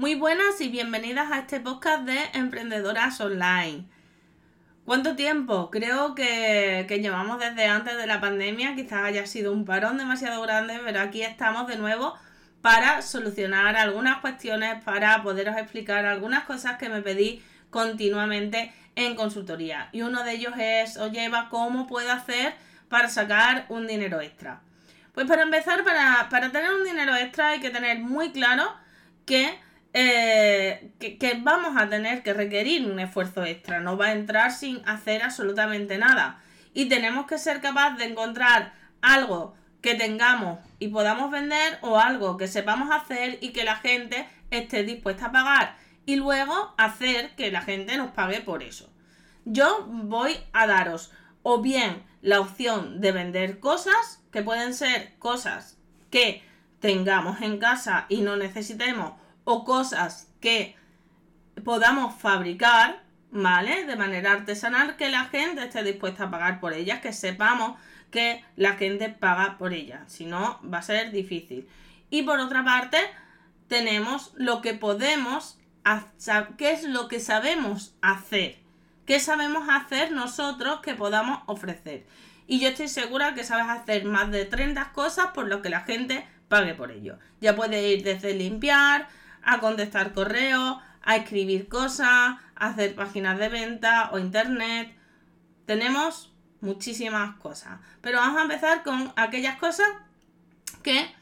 Muy buenas y bienvenidas a este podcast de Emprendedoras Online. ¿Cuánto tiempo? Creo que, que, llevamos desde antes de la pandemia, quizás haya sido un parón demasiado grande, pero aquí estamos de nuevo para solucionar algunas cuestiones, para poderos explicar algunas cosas que me pedí continuamente en consultoría. Y uno de ellos es, oye Eva, ¿cómo puedo hacer para sacar un dinero extra? Pues para empezar, para, tener un dinero extra hay que tener muy claro eh, que, que, vamos a tener que requerir un esfuerzo extra. No va a entrar sin hacer absolutamente nada. Y tenemos que ser capaces de encontrar algo que tengamos y podamos vender o algo que sepamos hacer y que la gente esté dispuesta a pagar y luego hacer que la gente nos pague por eso. Yo voy a daros o bien la opción de vender cosas, que pueden ser cosas que tengamos en casa y no necesitemos, o cosas que podamos fabricar, ¿vale? De manera artesanal, que la gente esté dispuesta a pagar por ellas, que sepamos que la gente paga por ellas, si no va a ser difícil. Y por otra parte, tenemos lo que podemos qué es lo que sabemos hacer, qué sabemos hacer nosotros que podamos ofrecer. Y yo estoy segura que sabes hacer más de 30 cosas por lo que la gente pague por ello. Ya puede ir desde limpiar, a contestar correos, a escribir cosas, a hacer páginas de venta o internet. Tenemos muchísimas cosas. Pero vamos a empezar con aquellas cosas que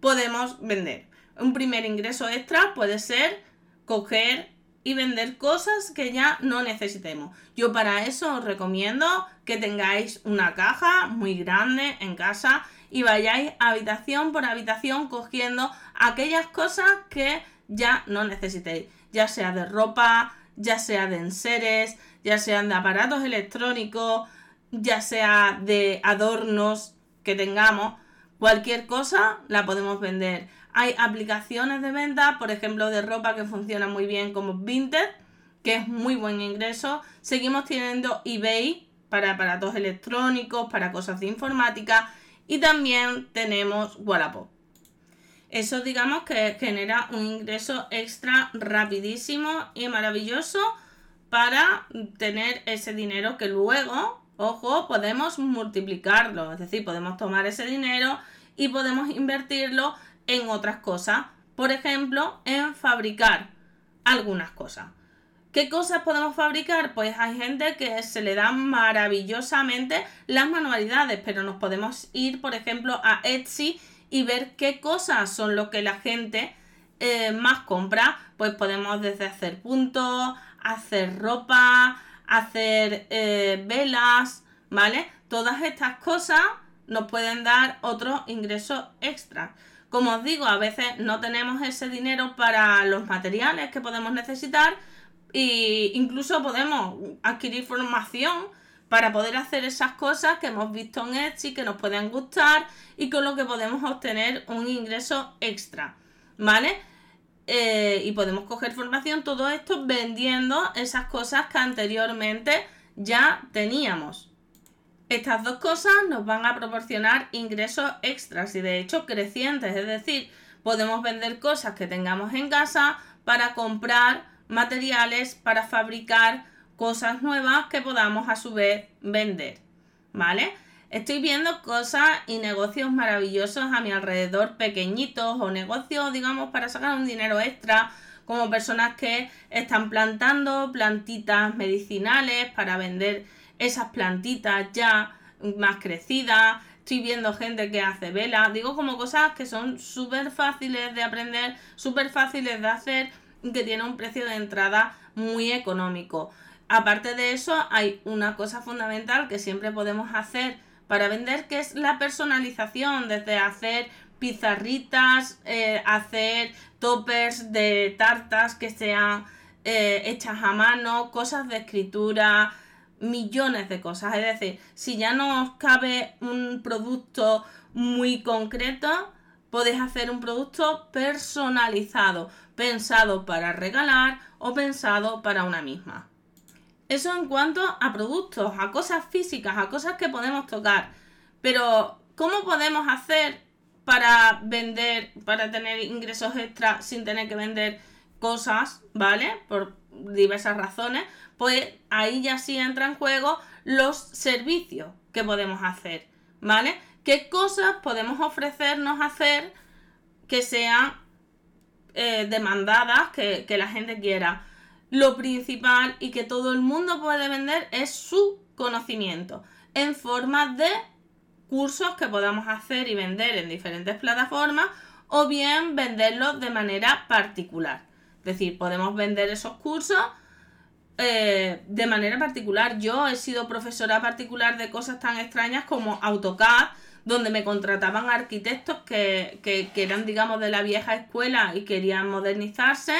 podemos vender. Un primer ingreso extra puede ser coger y vender cosas que ya no necesitemos. Yo para eso os recomiendo que tengáis una caja muy grande en casa y vayáis habitación por habitación cogiendo aquellas cosas que ya no necesitéis, ya sea de ropa, ya sea de enseres, ya sean de aparatos electrónicos, ya sea de adornos que tengamos, cualquier cosa la podemos vender. Hay aplicaciones de venta, por ejemplo, de ropa que funcionan muy bien como Vinted, que es muy buen ingreso. Seguimos teniendo eBay para aparatos electrónicos, para cosas de informática y también tenemos Wallapop. Eso digamos que genera un ingreso extra rapidísimo y maravilloso para tener ese dinero que luego, ojo, podemos multiplicarlo. Es decir, podemos tomar ese dinero y podemos invertirlo en otras cosas. Por ejemplo, en fabricar algunas cosas. ¿Qué cosas podemos fabricar? Pues hay gente que se le dan maravillosamente las manualidades, pero nos podemos ir, por ejemplo, a Etsy y ver qué cosas son lo que la gente eh, más compra. Pues podemos desde hacer puntos, hacer ropa, hacer eh, velas, ¿vale? Todas estas cosas nos pueden dar otros ingresos extras. Como os digo, a veces no tenemos ese dinero para los materiales que podemos necesitar e incluso podemos adquirir formación para poder hacer esas cosas que hemos visto en Etsy, que nos pueden gustar y con lo que podemos obtener un ingreso extra, ¿vale? Eh, y podemos coger formación, todo esto vendiendo esas cosas que anteriormente ya teníamos. Estas dos cosas nos van a proporcionar ingresos extras y de hecho crecientes, es decir, podemos vender cosas que tengamos en casa para comprar materiales para fabricar cosas nuevas que podamos a su vez vender, ¿vale? Estoy viendo cosas y negocios maravillosos a mi alrededor, pequeñitos o negocios, digamos, para sacar un dinero extra, como personas que están plantando plantitas medicinales para vender esas plantitas ya más crecidas. Estoy viendo gente que hace vela. Digo como cosas que son súper fáciles de aprender, súper fáciles de hacer, que tiene un precio de entrada muy económico. Aparte de eso, hay una cosa fundamental que siempre podemos hacer para vender, que es la personalización, desde hacer pizarritas, eh, hacer toppers de tartas que sean eh, hechas a mano, cosas de escritura, millones de cosas. Es decir, si ya no os cabe un producto muy concreto, podéis hacer un producto personalizado, pensado para regalar o pensado para una misma. Eso en cuanto a productos, a cosas físicas, a cosas que podemos tocar. Pero, ¿cómo podemos hacer para vender, para tener ingresos extra sin tener que vender cosas, ¿vale? Por diversas razones, pues ahí ya sí entra en juego los servicios que podemos hacer, ¿vale? ¿Qué cosas podemos ofrecernos hacer que sean eh, demandadas, que, que la gente quiera? Lo principal y que todo el mundo puede vender es su conocimiento en forma de cursos que podamos hacer y vender en diferentes plataformas o bien venderlos de manera particular. Es decir, podemos vender esos cursos eh, de manera particular. Yo he sido profesora particular de cosas tan extrañas como AutoCAD, donde me contrataban arquitectos que, que, que eran, digamos, de la vieja escuela y querían modernizarse,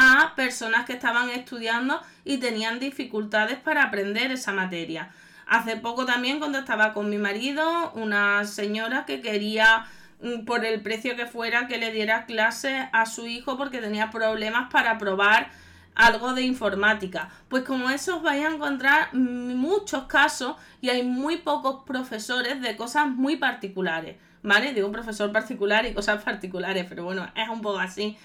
a personas que estaban estudiando y tenían dificultades para aprender esa materia. Hace poco también cuando estaba con mi marido, una señora que quería mm, por el precio que fuera que le diera clases a su hijo porque tenía problemas para probar algo de informática. Pues como eso os vais a encontrar muchos casos y hay muy pocos profesores de cosas muy particulares, ¿vale? Digo profesor particular y cosas particulares, pero bueno, es un poco así.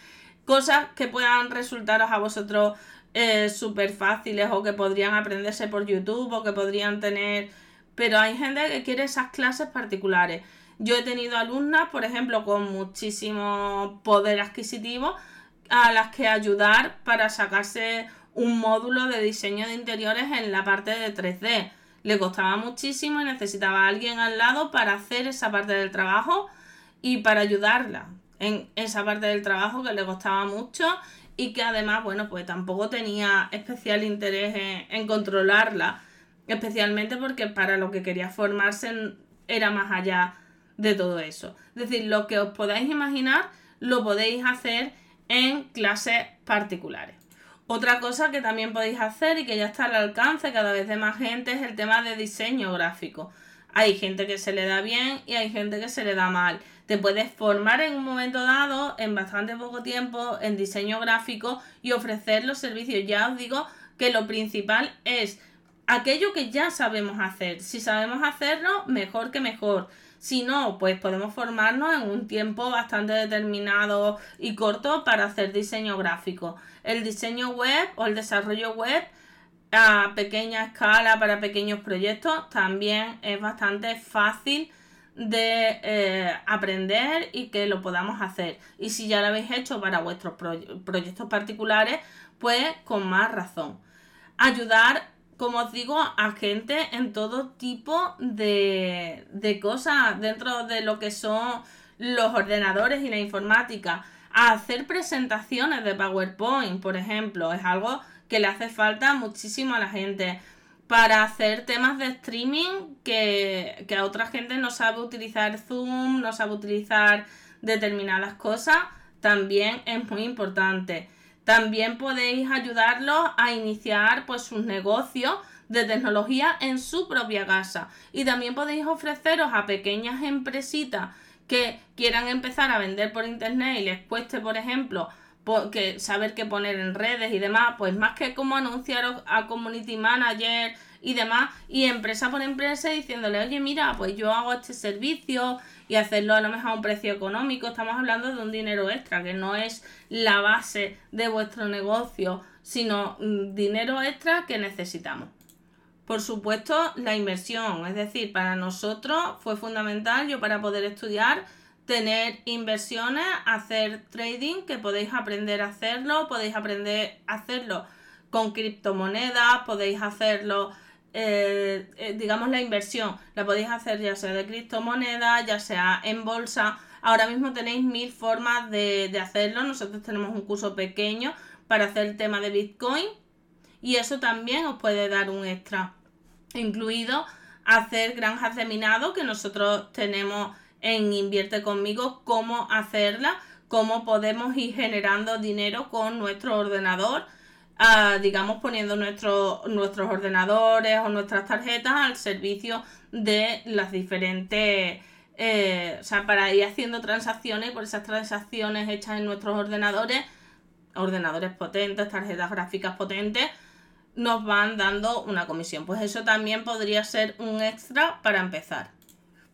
Cosas que puedan resultaros a vosotros eh, súper fáciles o que podrían aprenderse por YouTube o que podrían tener... Pero hay gente que quiere esas clases particulares. Yo he tenido alumnas, por ejemplo, con muchísimo poder adquisitivo, a las que ayudar para sacarse un módulo de diseño de interiores en la parte de 3D. Le costaba muchísimo y necesitaba a alguien al lado para hacer esa parte del trabajo y para ayudarla en esa parte del trabajo que le costaba mucho y que además, bueno, pues tampoco tenía especial interés en, controlarla, especialmente porque para lo que quería formarse era más allá de todo eso. Es decir, lo que os podáis imaginar lo podéis hacer en clases particulares. Otra cosa que también podéis hacer y que ya está al alcance cada vez de más gente es el tema de diseño gráfico. Hay gente que se le da bien y hay gente que se le da mal. Te puedes formar en un momento dado, en bastante poco tiempo, en diseño gráfico y ofrecer los servicios. Ya os digo que lo principal es aquello que ya sabemos hacer. Si sabemos hacerlo, mejor que mejor. Si no, pues podemos formarnos en un tiempo bastante determinado y corto para hacer diseño gráfico. El diseño web o el desarrollo web a pequeña escala para pequeños proyectos también es bastante fácil de eh, aprender y que lo podamos hacer. Y si ya lo habéis hecho para vuestros proyectos particulares, pues con más razón. Ayudar como os digo, a gente en todo tipo de, de cosas dentro de lo que son los ordenadores y la informática. A hacer presentaciones de PowerPoint, por ejemplo, es algo que le hace falta muchísimo a la gente. Para hacer temas de streaming que, que a otra gente no sabe utilizar Zoom, no sabe utilizar determinadas cosas, también es muy importante. También podéis ayudarlos a iniciar pues sus negocios de tecnología en su propia casa. Y también podéis ofreceros a pequeñas empresitas que quieran empezar a vender por internet y les cueste, por ejemplo, que saber qué poner en redes y demás, pues más que como anunciaros a community manager y demás, y empresa por empresa diciéndole, oye, mira, pues yo hago este servicio y hacerlo a lo mejor a un precio económico, estamos hablando de un dinero extra, que no es la base de vuestro negocio, sino mm, dinero extra que necesitamos. Por supuesto, la inversión, es decir, para nosotros fue fundamental, yo para poder estudiar, tener inversiones, hacer trading, que podéis aprender a hacerlo, podéis aprender a hacerlo con criptomonedas, podéis hacerlo eh, eh, digamos, la inversión la podéis hacer ya sea de criptomonedas, ya sea en bolsa. Ahora mismo tenéis mil formas de, de hacerlo. Nosotros tenemos un curso pequeño para hacer el tema de Bitcoin y eso también os puede dar un extra, incluido hacer granjas de minado que nosotros tenemos en Invierte conmigo, cómo hacerla, cómo podemos ir generando dinero con nuestro ordenador digamos, poniendo nuestros ordenadores o nuestras tarjetas al servicio de las diferentes... Eh, o sea, para ir haciendo transacciones, por esas transacciones hechas en nuestros ordenadores, ordenadores potentes, tarjetas gráficas potentes, nos van dando una comisión. Pues eso también podría ser un extra para empezar.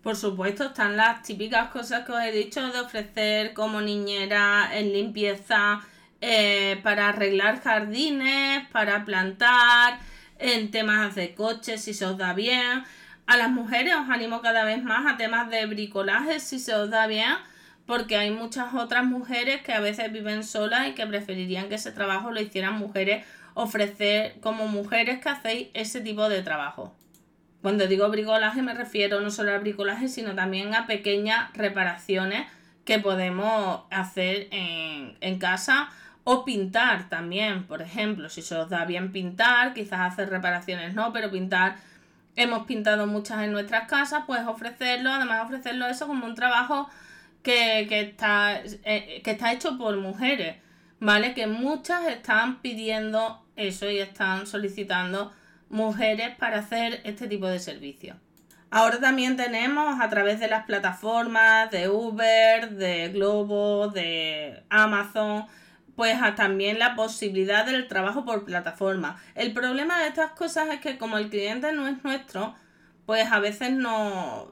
Por supuesto, están las típicas cosas que os he dicho de ofrecer como niñera en limpieza, eh, para arreglar jardines, para plantar, en temas de coches, si se os da bien. A las mujeres os animo cada vez más a temas de bricolaje, si se os da bien, porque hay muchas otras mujeres que a veces viven solas y que preferirían que ese trabajo lo hicieran mujeres, ofrecer como mujeres que hacéis ese tipo de trabajo. Cuando digo bricolaje me refiero no solo al bricolaje, sino también a pequeñas reparaciones que podemos hacer en, en casa o pintar también, por ejemplo, si se os da bien pintar, quizás hacer reparaciones no, pero pintar, hemos pintado muchas en nuestras casas, pues ofrecerlo, además ofrecerlo eso como un trabajo que, que está, eh, que está hecho por mujeres, ¿vale? Que muchas están pidiendo eso y están solicitando mujeres para hacer este tipo de servicios. Ahora también tenemos a través de las plataformas de Uber, de Globo, de Amazon, pues también la posibilidad del trabajo por plataforma. El problema de estas cosas es que como el cliente no es nuestro, pues a veces no,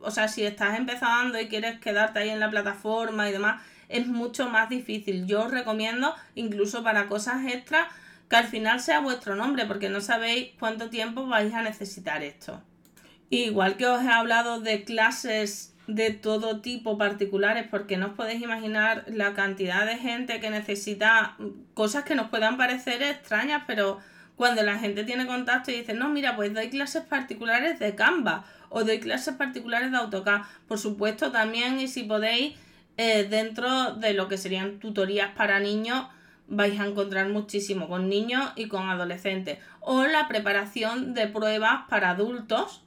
o sea, si estás empezando y quieres quedarte ahí en la plataforma y demás, es mucho más difícil. Yo os recomiendo, incluso para cosas extras, que al final sea vuestro nombre, porque no sabéis cuánto tiempo vais a necesitar esto. Igual que os he hablado de clases de todo tipo particulares porque no os podéis imaginar la cantidad de gente que necesita cosas que nos puedan parecer extrañas, pero cuando la gente tiene contacto y dice, no, mira, pues doy clases particulares de Canva o doy clases particulares de AutoCAD, por supuesto también y si podéis, eh, dentro de lo que serían tutorías para niños, vais a encontrar muchísimo con niños y con adolescentes. O la preparación de pruebas para adultos,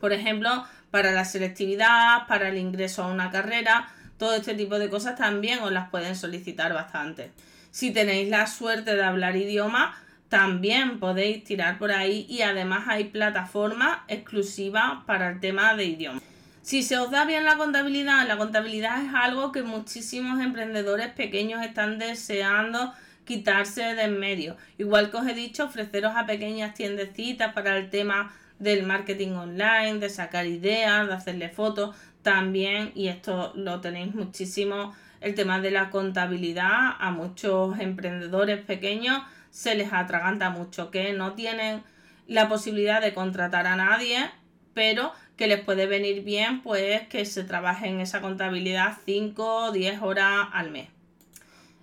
por ejemplo, para la selectividad, para el ingreso a una carrera, todo este tipo de cosas también os las pueden solicitar bastante. Si tenéis la suerte de hablar idioma, también podéis tirar por ahí y además hay plataformas exclusivas para el tema de idioma. Si se os da bien la contabilidad, la contabilidad es algo que muchísimos emprendedores pequeños están deseando quitarse de en medio. Igual que os he dicho, ofreceros a pequeñas tiendecitas para el tema del marketing online, de sacar ideas, de hacerle fotos, también, y esto lo tenéis muchísimo, el tema de la contabilidad a muchos emprendedores pequeños se les atraganta mucho, que no tienen la posibilidad de contratar a nadie, pero que les puede venir bien pues que se trabaje en esa contabilidad 5 o 10 horas al mes.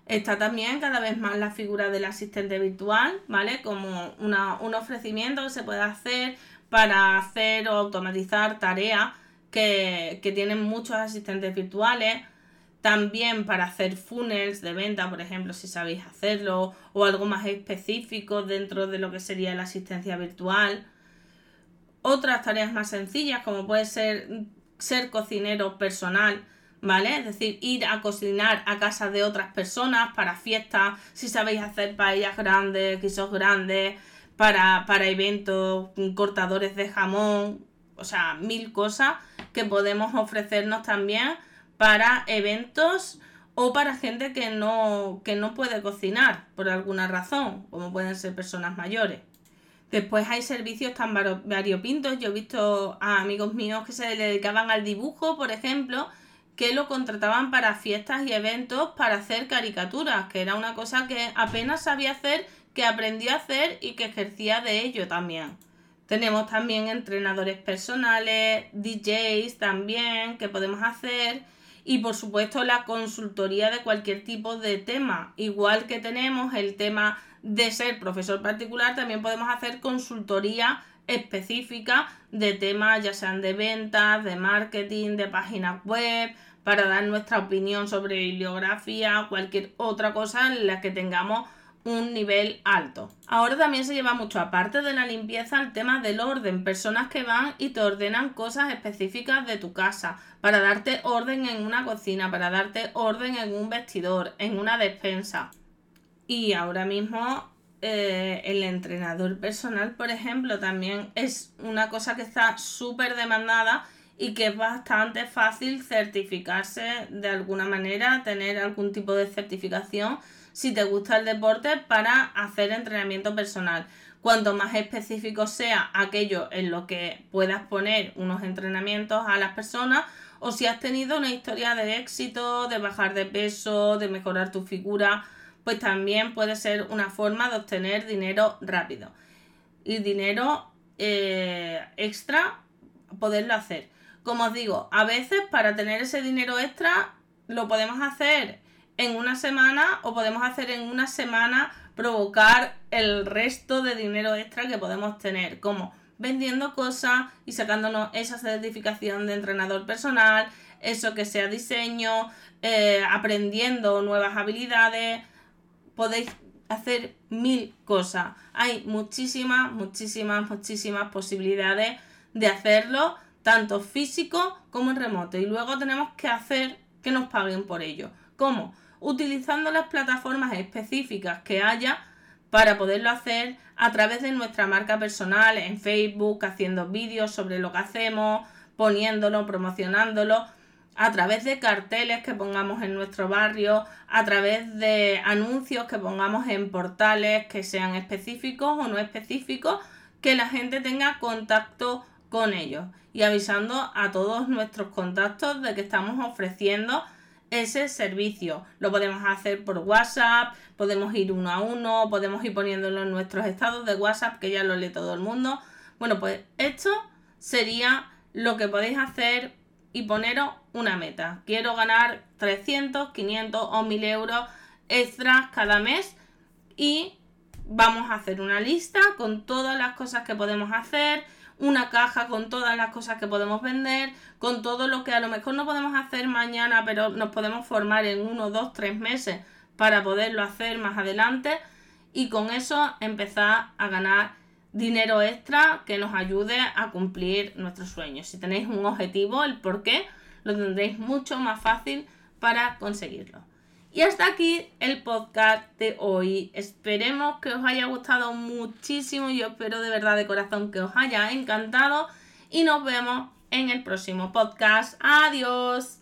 Está también cada vez más la figura del asistente virtual, ¿vale? Como un ofrecimiento que se puede hacer para hacer o automatizar tareas que, tienen muchos asistentes virtuales. También para hacer funnels de venta, por ejemplo, si sabéis hacerlo, o algo más específico dentro de lo que sería la asistencia virtual. Otras tareas más sencillas, como puede ser ser cocinero personal, ¿vale? Es decir, ir a cocinar a casa de otras personas para fiestas, si sabéis hacer paellas grandes, guisos grandes, para, para eventos, cortadores de jamón, o sea, mil cosas que podemos ofrecernos también para eventos o para gente que no, que no puede cocinar por alguna razón, como pueden ser personas mayores. Después hay servicios tan variopintos. Yo he visto a amigos míos que se dedicaban al dibujo, por ejemplo, que lo contrataban para fiestas y eventos para hacer caricaturas, que era una cosa que apenas sabía hacer que aprendió a hacer y que ejercía de ello también. Tenemos también entrenadores personales, DJs también que podemos hacer y por supuesto la consultoría de cualquier tipo de tema. Igual que tenemos el tema de ser profesor particular, también podemos hacer consultoría específica de temas ya sean de ventas, de marketing, de páginas web, para dar nuestra opinión sobre bibliografía, cualquier otra cosa en la que tengamos un nivel alto. Ahora también se lleva mucho, aparte de la limpieza, el tema del orden. Personas que van y te ordenan cosas específicas de tu casa, para darte orden en una cocina, para darte orden en un vestidor, en una despensa. Y ahora mismo eh, el entrenador personal, por ejemplo, también es una cosa que está súper demandada y que es bastante fácil certificarse de alguna manera, tener algún tipo de certificación si te gusta el deporte para hacer entrenamiento personal. Cuanto más específico sea aquello en lo que puedas poner unos entrenamientos a las personas o si has tenido una historia de éxito, de bajar de peso, de mejorar tu figura, pues también puede ser una forma de obtener dinero rápido. Y dinero eh, extra, poderlo hacer. Como os digo, a veces para tener ese dinero extra lo podemos hacer en una semana o podemos hacer en una semana provocar el resto de dinero extra que podemos tener, como vendiendo cosas y sacándonos esa certificación de entrenador personal, eso que sea diseño, eh, aprendiendo nuevas habilidades, podéis hacer mil cosas. Hay muchísimas, muchísimas, muchísimas posibilidades de hacerlo, tanto físico como en remoto. Y luego tenemos que hacer que nos paguen por ello. ¿Cómo? Utilizando las plataformas específicas que haya para poderlo hacer a través de nuestra marca personal en Facebook, haciendo vídeos sobre lo que hacemos, poniéndolo, promocionándolo, a través de carteles que pongamos en nuestro barrio, a través de anuncios que pongamos en portales que sean específicos o no específicos, que la gente tenga contacto con ellos. Y avisando a todos nuestros contactos de que estamos ofreciendo ese servicio. Lo podemos hacer por WhatsApp, podemos ir uno a uno, podemos ir poniéndolo en nuestros estados de WhatsApp, que ya lo lee todo el mundo. Bueno, pues esto sería lo que podéis hacer y poneros una meta. Quiero ganar 300, 500 o 1000 euros extras cada mes y vamos a hacer una lista con todas las cosas que podemos hacer una caja con todas las cosas que podemos vender, con todo lo que a lo mejor no podemos hacer mañana, pero nos podemos formar en uno, dos, tres meses para poderlo hacer más adelante y con eso empezar a ganar dinero extra que nos ayude a cumplir nuestros sueños. Si tenéis un objetivo, el por qué, lo tendréis mucho más fácil para conseguirlo. Y hasta aquí el podcast de hoy. Esperemos que os haya gustado muchísimo. Yo espero de verdad de corazón que os haya encantado. Y nos vemos en el próximo podcast. Adiós.